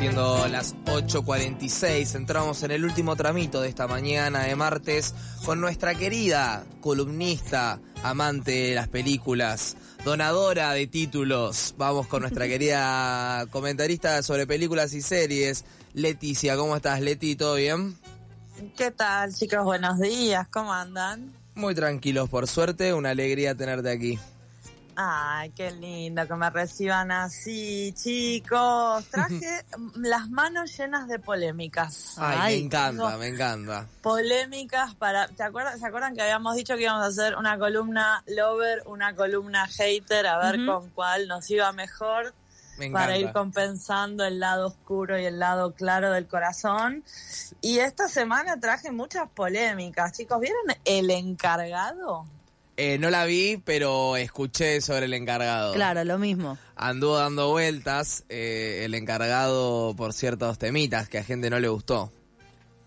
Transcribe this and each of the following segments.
Siendo las 8.46, entramos en el último tramito de esta mañana de martes con nuestra querida columnista, amante de las películas, donadora de títulos. Vamos con nuestra querida comentarista sobre películas y series, Leticia. ¿Cómo estás, Leti? ¿Todo bien? ¿Qué tal, chicos? Buenos días, ¿cómo andan? Muy tranquilos, por suerte, una alegría tenerte aquí. Ay, qué lindo que me reciban así, chicos. Traje las manos llenas de polémicas. Ay, me encanta, me encanta. Polémicas para. ¿te acuerdan, ¿Se acuerdan que habíamos dicho que íbamos a hacer una columna lover, una columna hater, a ver con cuál nos iba mejor? para ir compensando el lado oscuro y el lado claro del corazón. Y esta semana traje muchas polémicas, chicos. ¿Vieron el encargado? Eh, no la vi, pero escuché sobre el encargado. Claro, lo mismo. Anduvo dando vueltas eh, el encargado por ciertos temitas que a gente no le gustó.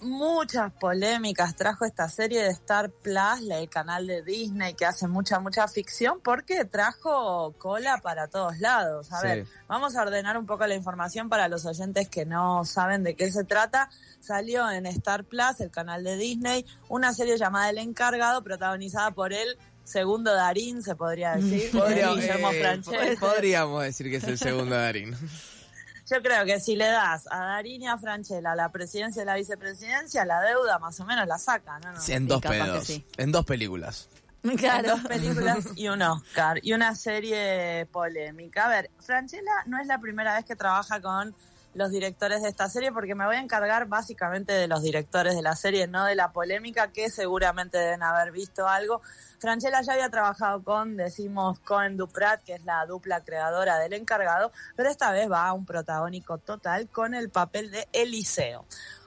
Muchas polémicas trajo esta serie de Star Plus, el canal de Disney que hace mucha, mucha ficción, porque trajo cola para todos lados. A ver, vamos a ordenar un poco la información para los oyentes que no saben de qué se trata. Salió en Star Plus, el canal de Disney, una serie llamada El Encargado, protagonizada por él segundo Darín, se podría decir. Eh, podríamos decir que es el segundo Darín. Yo creo que si le das a Darín y a Franchella la presidencia y la vicepresidencia, la deuda más o menos la saca, ¿no? en dos pedos. En dos películas. Claro. dos películas y un Oscar y una serie polémica. A ver, Franchella no es la primera vez que trabaja con los directores de esta serie porque me voy a encargar básicamente de los directores de la serie, no de la polémica que seguramente deben haber visto algo. Franchella ya había trabajado con, decimos, Cohen Duprat, que es la dupla creadora del encargado, pero esta vez va a un protagónico total con el papel de Eliseo.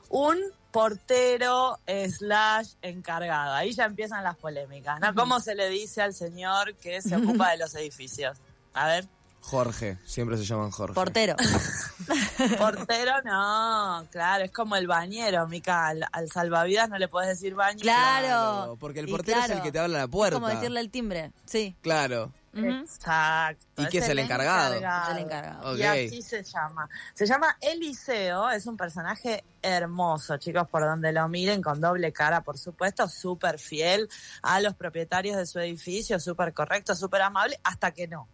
Un portero slash encargado. Ahí ya empiezan las polémicas, ¿no? ¿Cómo se le dice al señor que se ocupa de los edificios? A ver. Jorge, siempre se llaman Jorge. Portero. Portero no, claro, es como el bañero, Mica. Al, salvavidas no le puedes decir bañero. Claro. porque el portero es el que te habla la puerta. como decirle el timbre, sí. Claro. Exacto. ¿Y qué es, el encargado? el encargado. Y así se llama. Se llama Eliseo, es un personaje hermoso, chicos, por donde lo miren, con doble cara, por supuesto, súper fiel a los propietarios de su edificio, súper correcto, súper amable, hasta que no.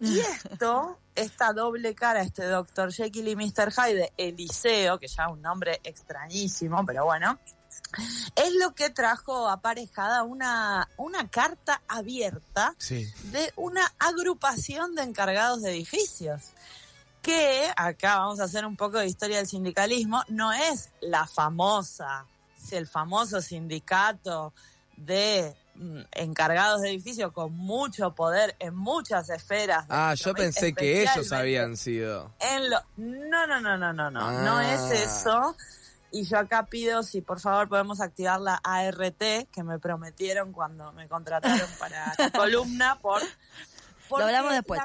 Y esto, esta doble cara, este Dr. Jekyll y Mr. Hyde Eliseo, que ya es un nombre extrañísimo, pero bueno, es lo que trajo aparejada una, una carta abierta de una agrupación de encargados de edificios. Que, acá vamos a hacer un poco de historia del sindicalismo, no es la famosa, el famoso sindicato de encargados de edificios con mucho poder en muchas esferas. Ah, yo pensé que ellos habían sido. En lo, no, no, no, no, no, no, no es ah. eso. Y yo acá pido si por favor podemos activar la ART que me prometieron cuando me contrataron para la columna por... Lo hablamos después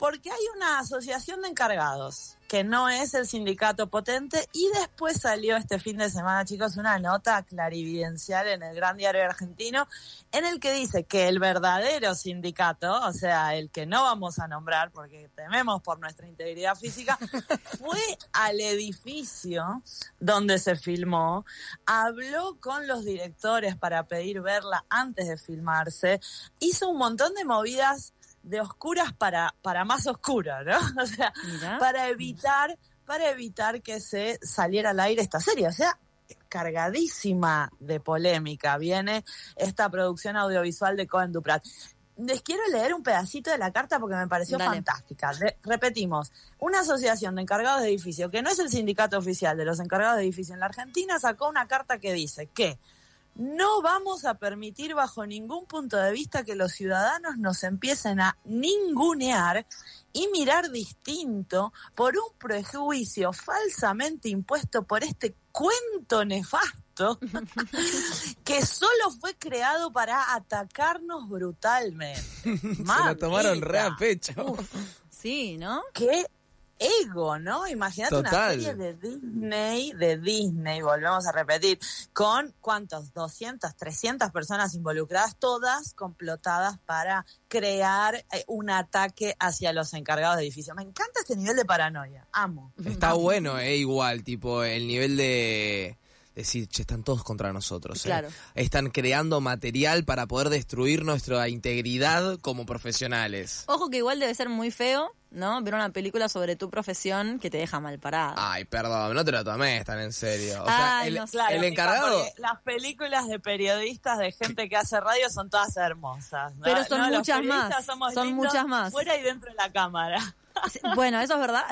porque hay una asociación de encargados que no es el sindicato potente y después salió este fin de semana, chicos, una nota clarividencial en el Gran Diario Argentino en el que dice que el verdadero sindicato, o sea, el que no vamos a nombrar porque tememos por nuestra integridad física, fue al edificio donde se filmó, habló con los directores para pedir verla antes de filmarse, hizo un montón de movidas de oscuras para, para más oscuras, ¿no? O sea, para evitar, para evitar que se saliera al aire esta serie. O sea, cargadísima de polémica viene esta producción audiovisual de Cohen Duprat. Les quiero leer un pedacito de la carta porque me pareció fantástica. repetimos, una asociación de encargados de edificio, que no es el sindicato oficial de los encargados de edificio en la Argentina, sacó una carta que dice que no vamos a permitir bajo ningún punto de vista que los ciudadanos nos empiecen a ningunear y mirar distinto por un prejuicio falsamente impuesto por este cuento nefasto que solo fue creado para atacarnos brutalmente. Se lo tomaron re a pecho. Sí, ¿no? qué ego, ¿no? Imagínate una serie de Disney, de Disney, volvemos a repetir, con cuántos, 200, 300 personas involucradas, todas complotadas para crear eh, un ataque hacia los encargados de edificios. Me encanta este nivel de paranoia, amo. Está bueno, eh, igual, tipo, el nivel de decir, che, están todos contra nosotros. eh. Claro. Están creando material para poder destruir nuestra integridad como profesionales. Ojo que igual debe ser muy feo, ¿no? Ver una película sobre tu profesión que te deja mal parada. Ay, perdón, no te lo tomés tan en serio. O sea, Ay, el, no. Claro, el encargado... Las películas de periodistas, de gente que hace radio, son todas hermosas. ¿no? Pero son No, muchas más, somos son lindos muchas más. Fuera y dentro de la cámara. Bueno, eso es verdad,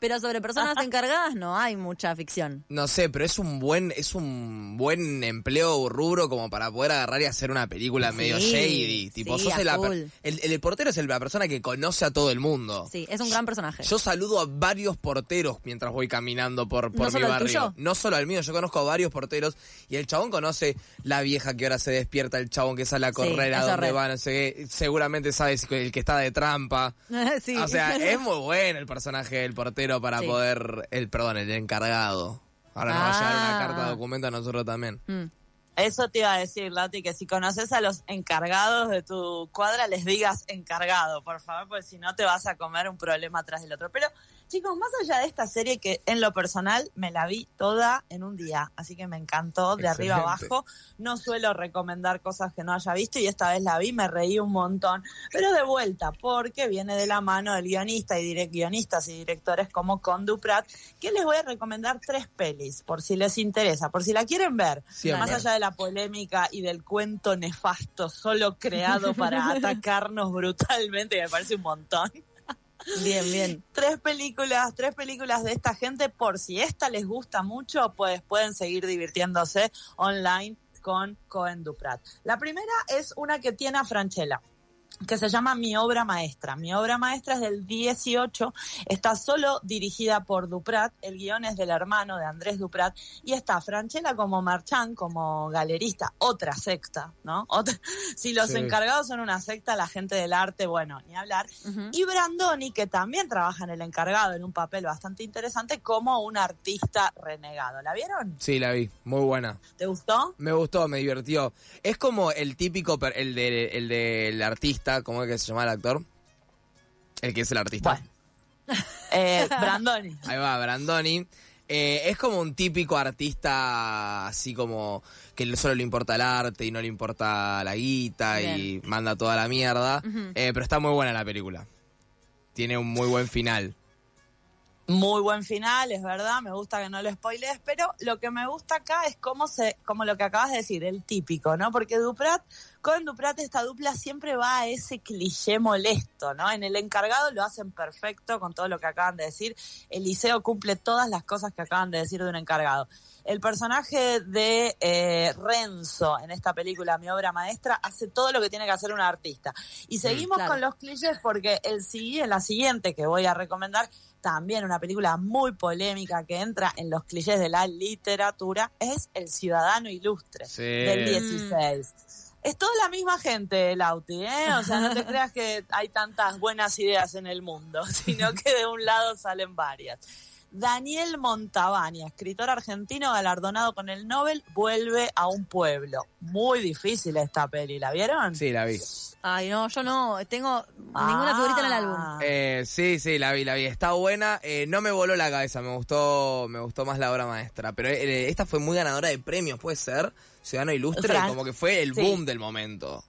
pero sobre personas encargadas no hay mucha ficción. No sé, pero es un buen es un buen empleo rubro como para poder agarrar y hacer una película Sí, medio shady. Tipo, sí, sos el, el, el portero es el- la persona que conoce a todo el mundo. Sí, es un gran personaje. Yo saludo a varios porteros mientras voy caminando por, por ¿No mi barrio. tuyo? No solo al mío, yo conozco a varios porteros y el chabón conoce la vieja que ahora se despierta, el chabón que sale a Sí, correr, a dónde va, no sé qué. Seguramente sabes el que está de trampa. sí. O sea, es muy bueno el personaje del portero para Sí. poder, el perdón, el encargado. Ahora nos va a llegar una Ah. carta de documento a nosotros también. Mm. Eso te iba a decir, Lati, que si conoces a los encargados de tu cuadra, les digas encargado, por favor, porque si no te vas a comer un problema tras del otro. Pero, chicos, más allá de esta serie que en lo personal me la vi toda en un día, así que me encantó de arriba abajo. No suelo recomendar cosas que no haya visto y esta vez la vi, me reí un montón, pero de vuelta, porque viene de la mano del guionista y direct guionistas y directores como Condu Pratt, que les voy a recomendar tres pelis, por si les interesa, por si la quieren ver. Siempre. Más allá de la polémica y del cuento nefasto solo creado para atacarnos brutalmente, que me parece un montón. Bien, bien. Tres películas, tres películas de esta gente, por si esta les gusta mucho, pues pueden seguir divirtiéndose online con Cohen Duprat. La primera es una que tiene a Franchella que se llama Mi obra maestra. Mi obra maestra es del 18, está solo dirigida por Duprat, el guion es del hermano de Andrés Duprat, y está Franchella como Marchand, como galerista, otra secta, ¿no? Otra- si los Sí. encargados son una secta, la gente del arte, bueno, ni hablar. Y Brandoni, que también trabaja en el encargado, en un papel bastante interesante, como un artista renegado. ¿La vieron? Sí, la vi. Muy buena. ¿Te gustó? Me gustó, me divirtió. Es como el típico, el de- el del artista, ¿cómo es que se llama el actor? El que es el artista. Bueno. Eh, Brandoni. Ahí va, Brandoni. Eh, es como un típico artista así como que solo le importa el arte y no le importa la guita y manda toda la mierda. Eh, pero está muy buena la película. Tiene un muy buen final. Muy buen final, es verdad, me gusta que no lo spoilees, pero lo que me gusta acá es cómo se, como lo que acabas de decir, el típico, ¿no? Porque Duprat, con Duprat esta dupla siempre va a ese cliché molesto, ¿no? En el encargado lo hacen perfecto con todo lo que acaban de decir. Eliseo cumple todas las cosas que acaban de decir de un encargado. El personaje de eh, Renzo en esta película, mi obra maestra, hace todo lo que tiene que hacer un artista. Y seguimos claro. con los clichés porque el, sigui- la siguiente que voy a recomendar, también una película muy polémica que entra en los clichés de la literatura, es El Ciudadano Ilustre Sí. del 16. Es toda la misma gente, Lauti, ¿eh? O sea, no te creas que hay tantas buenas ideas en el mundo, sino que de un lado salen varias. Daniel Montabani, escritor argentino galardonado con el Nobel, vuelve a un pueblo. Muy difícil esta peli, ¿la vieron? Sí, la vi. Ay, no, yo no tengo ninguna figurita en el álbum. Ah. Eh, sí, sí, la vi, la vi. Está buena. Eh, no me voló la cabeza, me gustó, me gustó más la obra maestra. Pero eh, esta fue muy ganadora de premios, puede ser. Ciudadano Ilustre, Fran- como que fue el sí. boom del momento.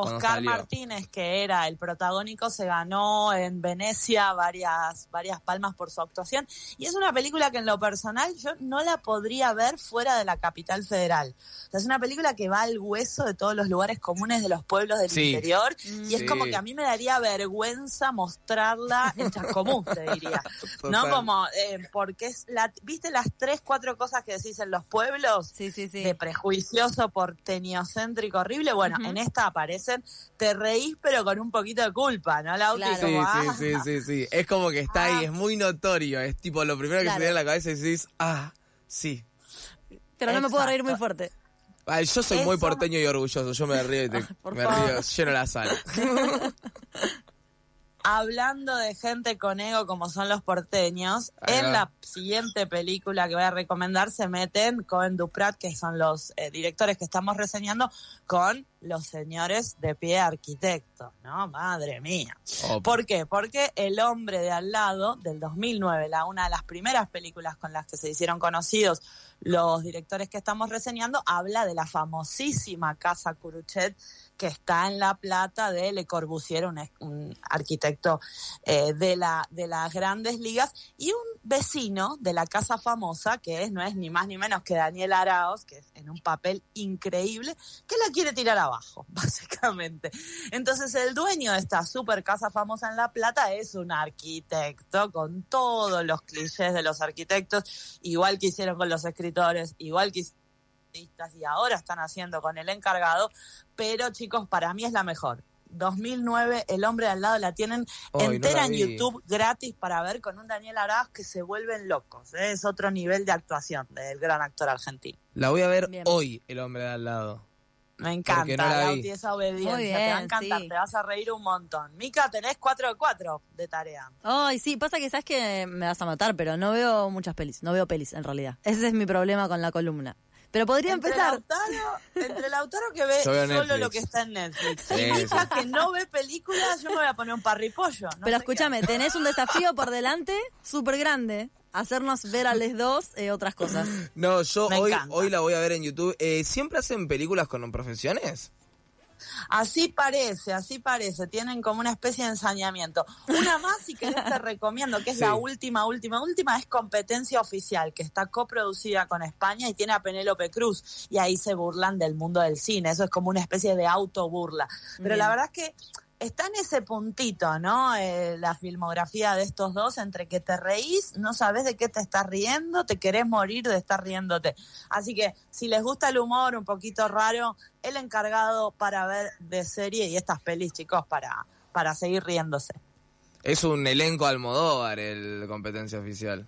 Oscar. Martínez, que era el protagónico, se ganó en Venecia varias, varias palmas por su actuación. Y es una película que en lo personal yo no la podría ver fuera de la capital federal. O sea, es una película que va al hueso de todos los lugares comunes de los pueblos del Sí. interior. Y es como que a mí me daría vergüenza mostrarla en Chascomús, te diría. No como, eh, porque es la, ¿viste las tres, cuatro cosas que decís en los pueblos? Sí, sí, sí. de prejuicioso porteñocéntrico horrible. Bueno, en esta aparecen, te reís pero con un poquito de culpa, ¿no, Lauti? Claro. Sí, Como, sí, ah, sí, sí, sí. Es como que está ahí, Ah. es muy notorio. Es tipo lo primero que Claro. se te viene a la cabeza y decís, ah, sí. pero no me puedo reír muy fuerte. Ay, yo soy muy porteño y orgulloso. Yo me río y te- me favor. río, lleno la sala. Hablando de gente con ego como son los porteños, en la siguiente película que voy a recomendar se meten Cohen Duprat, que son los eh, directores que estamos reseñando, con los señores de pie arquitectos, ¿no? Madre mía. ¿Por qué? Porque El hombre de al lado, del 2009, la, una de las primeras películas con las que se hicieron conocidos los directores que estamos reseñando, habla de la famosísima Casa Curuchet que está en La Plata de Le Corbusier, un, un arquitecto eh, de, la, de las grandes ligas, y un vecino de la casa famosa, que es, no es ni más ni menos que Daniel Araos, que es en un papel increíble, que la quiere tirar abajo, básicamente. Entonces el dueño de esta super casa famosa en La Plata es un arquitecto con todos los clichés de los arquitectos, igual que hicieron con los escritores, igual que hicieron y ahora están haciendo con el encargado, pero chicos, para mí es la mejor. 2009, El hombre de al lado la tienen no entera la en. YouTube gratis para ver con un Daniel Arauz que se vuelven locos. ¿eh? Es otro nivel de actuación del gran actor argentino. La voy a ver Bien. hoy, el hombre de al lado. Me encanta, no la vi. Lauti, esa obediencia. Muy te va a bien, encantar, sí. te vas a reír un montón. Mica, tenés 4 de 4 de tarea. Ay, sí, pasa que sabes que me vas a matar, pero no veo muchas pelis, no veo pelis en realidad. Ese es mi problema con la columna. Pero podría Entre empezar. Lautaro, entre Lautaro que ve solo Netflix. lo que está en Netflix. Sí, y sí. que no ve películas, yo me voy a poner un parripollo. no Pero qué escúchame, tenés un desafío por delante súper grande. Hacernos ver a les dos eh, otras cosas. No, yo Me hoy, encanta. hoy la voy a ver en YouTube. Eh, ¿Siempre hacen películas con profesiones? Así parece, así parece. Tienen como una especie de ensañamiento. Una más, si querés, te recomiendo, que es Sí. la última, última, última, es Competencia Oficial, que está coproducida con España y tiene a Penélope Cruz. Y ahí se burlan del mundo del cine. Eso es como una especie de autoburla. Pero Bien. la verdad es que está en ese puntito, ¿no? Eh, la filmografía de estos dos, entre que te reís, no sabes de qué te estás riendo, te querés morir de estar riéndote. Así que si les gusta el humor un poquito raro, el encargado para ver de serie y estas pelis, chicos, para, para seguir riéndose. Es un elenco Almodóvar el competencia oficial.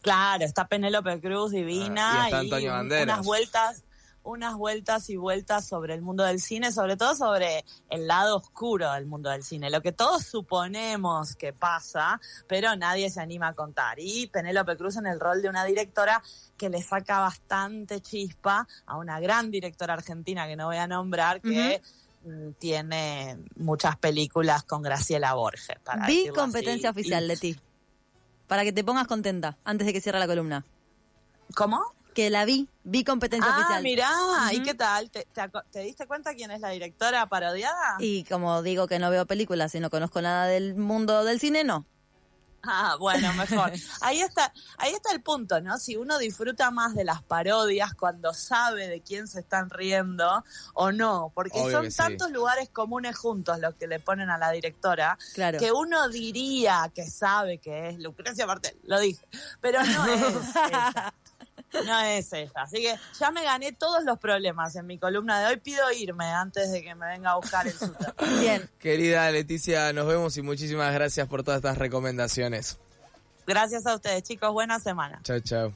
Claro, está Penélope Cruz divina Ah, y unas vueltas unas vueltas y vueltas sobre el mundo del cine, sobre todo sobre el lado oscuro del mundo del cine, lo que todos suponemos que pasa, pero nadie se anima a contar. Y Penélope Cruz en el rol de una directora que le saca bastante chispa a una gran directora argentina que no voy a nombrar, que mm, tiene muchas películas con Graciela Borges. para Vi competencia así. oficial de ti. Para que te pongas contenta antes de que cierre la columna. ¿Cómo? Que la vi, vi competencia Ah, oficial. mirá, ¿y Ujú. qué tal? ¿Te, te aco- te diste cuenta quién es la directora parodiada? Y como digo que no veo películas y no conozco nada del mundo del cine, no. Ah, bueno, mejor. Ahí está, ahí está el punto, ¿no? Si uno disfruta más de las parodias cuando sabe de quién se están riendo o no, porque Obvio son sí. tantos lugares comunes juntos los que le ponen a la directora, Claro. que uno diría que sabe que es Lucrecia Martel, lo dije, pero no es ella. No es ella. Así que ya me gané todos los problemas en mi columna de hoy. Pido irme antes de que me venga a buscar el súper. Bien. Querida Leticia, nos vemos y muchísimas gracias por todas estas recomendaciones. Gracias a ustedes, chicos. Buena semana. Chao, chao.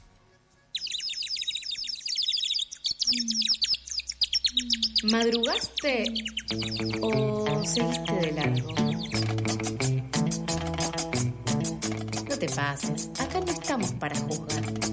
¿Madrugaste o seguiste de largo? No te pases, acá no estamos para juzgar.